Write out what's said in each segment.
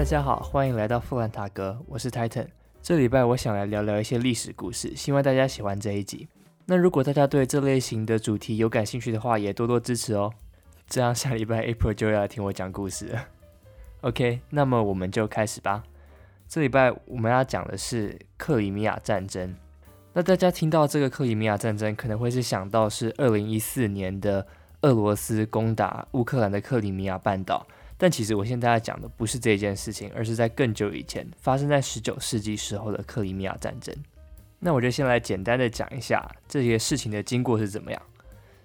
大家好，欢迎来到富兰塔格，我是 Titan。这礼拜我想来聊聊一些历史故事，希望大家喜欢这一集。那如果大家对这类型的主题有感兴趣的话，也多多支持哦。这样下礼拜 April 就要听我讲故事了。OK，那么我们就开始吧。这礼拜我们要讲的是克里米亚战争。那大家听到这个克里米亚战争，可能会是想到是二零一四年的俄罗斯攻打乌克兰的克里米亚半岛。但其实我现在要讲的不是这件事情，而是在更久以前，发生在十九世纪时候的克里米亚战争。那我就先来简单的讲一下这些事情的经过是怎么样。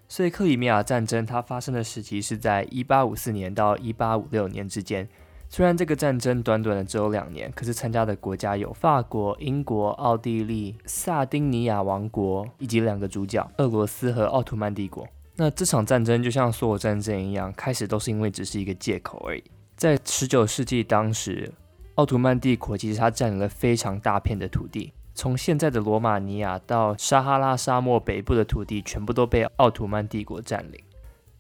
所以克里米亚战争它发生的时期是在一八五四年到一八五六年之间。虽然这个战争短短的只有两年，可是参加的国家有法国、英国、奥地利、萨丁尼亚王国以及两个主角俄罗斯和奥图曼帝国。那这场战争就像所有战争一样，开始都是因为只是一个借口而已。在十九世纪当时，奥图曼帝国其实它占领了非常大片的土地，从现在的罗马尼亚到撒哈拉沙漠北部的土地，全部都被奥图曼帝国占领。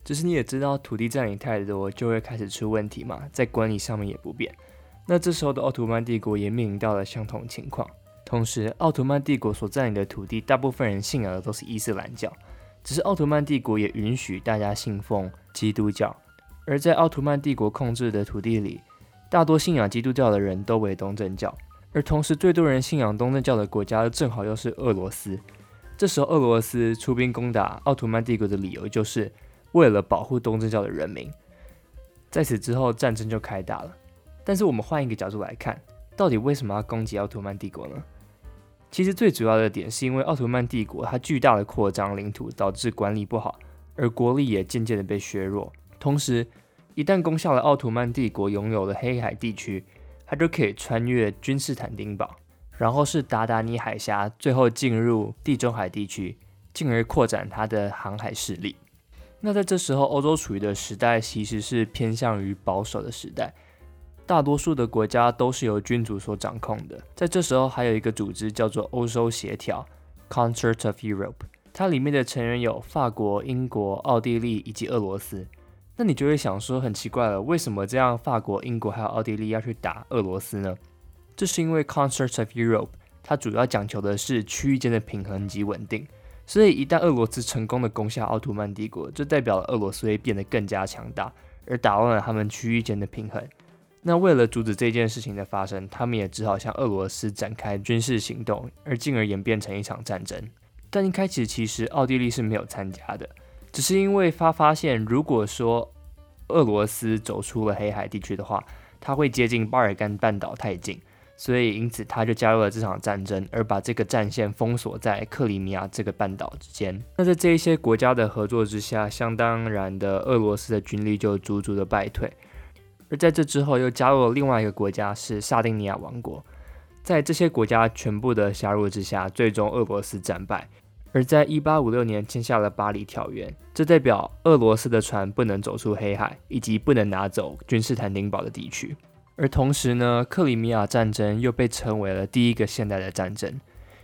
只是你也知道，土地占领太多就会开始出问题嘛，在管理上面也不便。那这时候的奥图曼帝国也面临到了相同情况。同时，奥图曼帝国所占领的土地，大部分人信仰的都是伊斯兰教，只是奥特曼帝国也允许大家信奉基督教。而在奥特曼帝国控制的土地里，大多信仰基督教的人都为东正教，而同时最多人信仰东正教的国家正好又是俄罗斯。这时候，俄罗斯出兵攻打奥特曼帝国的理由就是。为了保护东正教的人民，在此之后战争就开打了。但是我们换一个角度来看，到底为什么要攻击奥特曼帝国呢？其实最主要的点是因为奥图曼帝国它巨大的扩张领土导致管理不好，而国力也渐渐的被削弱。同时，一旦攻下了奥图曼帝国拥有的黑海地区，它就可以穿越君士坦丁堡，然后是达达尼海峡，最后进入地中海地区，进而扩展它的航海势力。那在这时候，欧洲处于的时代其实是偏向于保守的时代，大多数的国家都是由君主所掌控的。在这时候，还有一个组织叫做欧洲协调 （Concert of Europe），它里面的成员有法国、英国、奥地利以及俄罗斯。那你就会想说，很奇怪了，为什么这样法国、英国还有奥地利要去打俄罗斯呢？这是因为 Concert of Europe 它主要讲求的是区域间的平衡及稳定。所以，一旦俄罗斯成功的攻下奥图曼帝国，就代表了俄罗斯会变得更加强大，而打乱了他们区域间的平衡。那为了阻止这件事情的发生，他们也只好向俄罗斯展开军事行动，而进而演变成一场战争。但一开始，其实奥地利是没有参加的，只是因为他发现，如果说俄罗斯走出了黑海地区的话，他会接近巴尔干半岛太近。所以，因此他就加入了这场战争，而把这个战线封锁在克里米亚这个半岛之间。那在这一些国家的合作之下，相当然的，俄罗斯的军力就足足的败退。而在这之后，又加入了另外一个国家，是萨丁尼亚王国。在这些国家全部的加入之下，最终俄罗斯战败。而在一八五六年签下了巴黎条约，这代表俄罗斯的船不能走出黑海，以及不能拿走君士坦丁堡的地区。而同时呢，克里米亚战争又被称为了第一个现代的战争，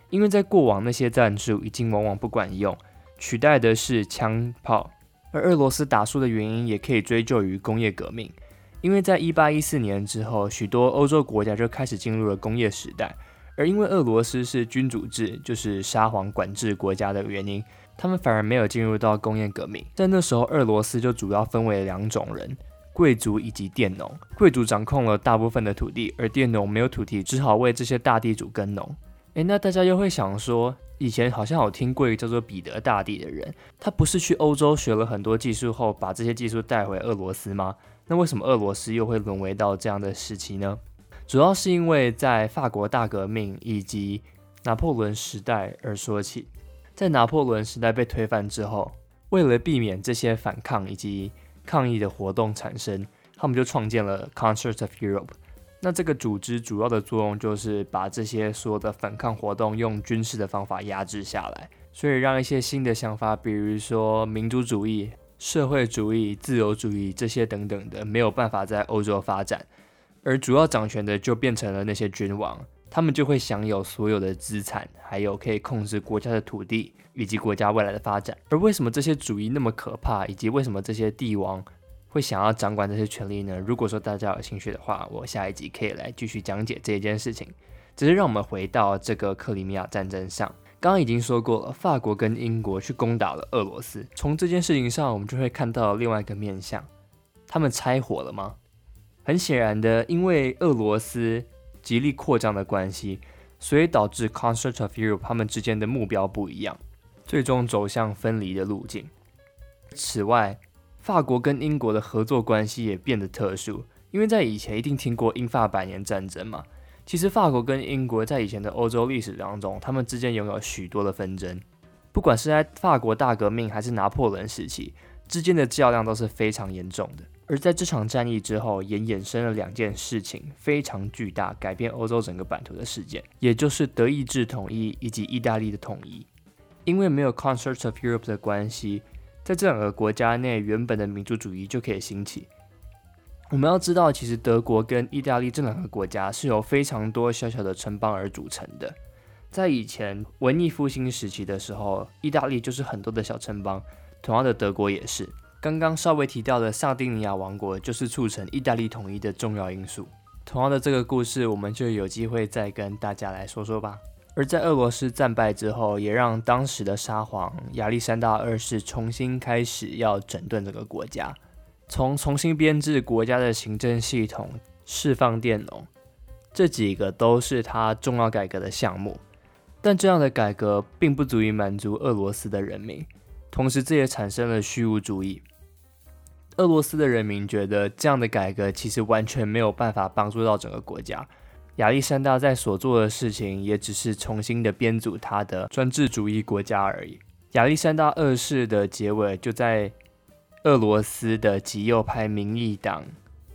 因为在过往那些战术已经往往不管用，取代的是枪炮。而俄罗斯打输的原因也可以追究于工业革命，因为在一八一四年之后，许多欧洲国家就开始进入了工业时代，而因为俄罗斯是君主制，就是沙皇管制国家的原因，他们反而没有进入到工业革命。在那时候，俄罗斯就主要分为两种人。贵族以及佃农，贵族掌控了大部分的土地，而佃农没有土地，只好为这些大地主耕农。诶，那大家又会想说，以前好像有听过一个叫做彼得大帝的人，他不是去欧洲学了很多技术后，把这些技术带回俄罗斯吗？那为什么俄罗斯又会沦为到这样的时期呢？主要是因为在法国大革命以及拿破仑时代而说起，在拿破仑时代被推翻之后，为了避免这些反抗以及抗议的活动产生，他们就创建了 Concert of Europe。那这个组织主要的作用就是把这些所有的反抗活动用军事的方法压制下来，所以让一些新的想法，比如说民族主义、社会主义、自由主义这些等等的，没有办法在欧洲发展，而主要掌权的就变成了那些君王，他们就会享有所有的资产，还有可以控制国家的土地。以及国家未来的发展，而为什么这些主义那么可怕，以及为什么这些帝王会想要掌管这些权利呢？如果说大家有兴趣的话，我下一集可以来继续讲解这件事情。只是让我们回到这个克里米亚战争上，刚刚已经说过了，法国跟英国去攻打了俄罗斯。从这件事情上，我们就会看到另外一个面向，他们拆伙了吗？很显然的，因为俄罗斯极力扩张的关系，所以导致 Concert of Europe 他们之间的目标不一样，最终走向分离的路径。此外，法国跟英国的合作关系也变得特殊，因为在以前一定听过英法百年战争嘛。其实法国跟英国在以前的欧洲历史当中，他们之间拥有许多的纷争，不管是在法国大革命还是拿破仑时期，之间的较量都是非常严重的。而在这场战役之后，也衍生了两件事情非常巨大、改变欧洲整个版图的事件，也就是德意志统一以及意大利的统一。因为没有 Concert of Europe 的关系，在这两个国家内，原本的民族主义就可以兴起。我们要知道，其实德国跟意大利这两个国家是由非常多小小的城邦而组成的。在以前文艺复兴时期的时候，意大利就是很多的小城邦，同样的德国也是。刚刚稍微提到的萨丁尼亚王国，就是促成意大利统一的重要因素。同样的这个故事，我们就有机会再跟大家来说说吧。而在俄罗斯战败之后，也让当时的沙皇亚历山大二世重新开始要整顿这个国家，从重新编制国家的行政系统、释放佃农，这几个都是他重要改革的项目。但这样的改革并不足以满足俄罗斯的人民，同时这也产生了虚无主义。俄罗斯的人民觉得这样的改革其实完全没有办法帮助到整个国家。亚历山大在所做的事情也只是重新的编组他的专制主义国家而已。亚历山大二世的结尾就在俄罗斯的极右派民意党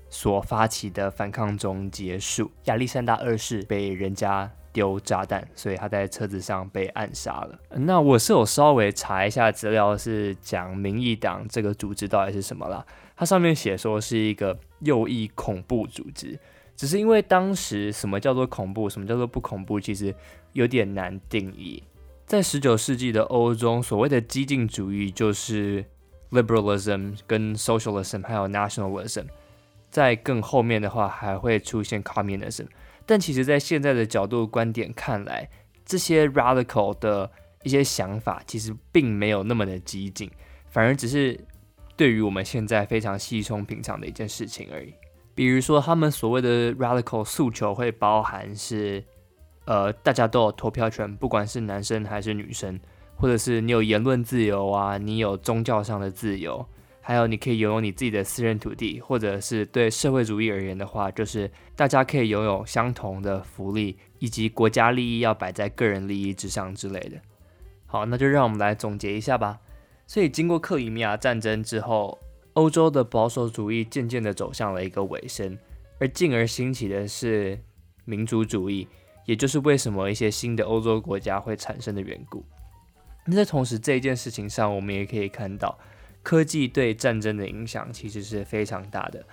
所发起的反抗中结束。亚历山大二世被人家。丢炸弹，所以他在车子上被暗杀了。那我是有稍微查一下资料，是讲民意党这个组织到底是什么啦？它上面写说是一个右翼恐怖组织，只是因为当时什么叫做恐怖，什么叫做不恐怖，其实有点难定义。在十九世纪的欧洲，所谓的激进主义就是 liberalism、跟 socialism 还有 nationalism，在更后面的话还会出现 communism。但其实，在现在的角度观点看来，这些 radical 的一些想法其实并没有那么的激进，反而只是对于我们现在非常稀松平常的一件事情而已。比如说，他们所谓的 radical 诉求会包含是，呃，大家都有投票权，不管是男生还是女生，或者是你有言论自由啊，你有宗教上的自由。还有，你可以拥有你自己的私人土地，或者是对社会主义而言的话，就是大家可以拥有相同的福利，以及国家利益要摆在个人利益之上之类的。好，那就让我们来总结一下吧。所以，经过克里米亚战争之后，欧洲的保守主义渐渐的走向了一个尾声，而进而兴起的是民族主义，也就是为什么一些新的欧洲国家会产生的缘故。那在同时这一件事情上，我们也可以看到。科技对战争的影响其实是非常大的，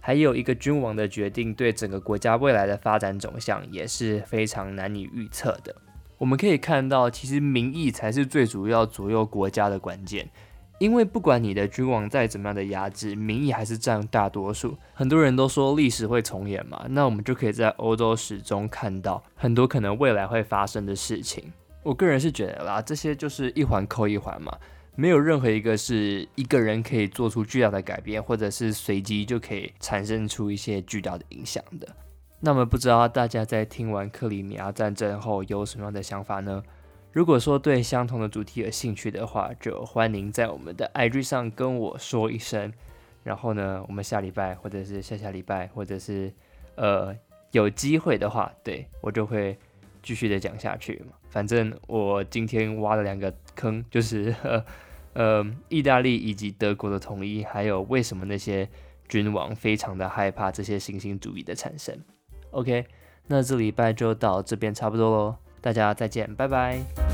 还有一个君王的决定对整个国家未来的发展走向也是非常难以预测的。我们可以看到，其实民意才是最主要左右国家的关键，因为不管你的君王再怎么样的压制，民意还是占大多数。很多人都说历史会重演嘛，那我们就可以在欧洲史中看到很多可能未来会发生的事情。我个人是觉得啦，这些就是一环扣一环嘛。没有任何一个是一个人可以做出巨大的改变，或者是随机就可以产生出一些巨大的影响的。那么不知道大家在听完克里米亚战争后有什么样的想法呢？如果说对相同的主题有兴趣的话，就欢迎在我们的 IG 上跟我说一声。然后呢，我们下礼拜或者是下下礼拜，或者是呃有机会的话，对我就会继续的讲下去嘛。反正我今天挖了两个坑，就是。呃，意大利以及德国的统一，还有为什么那些君王非常的害怕这些新兴主义的产生？OK，那这礼拜就到这边差不多喽，大家再见，拜拜。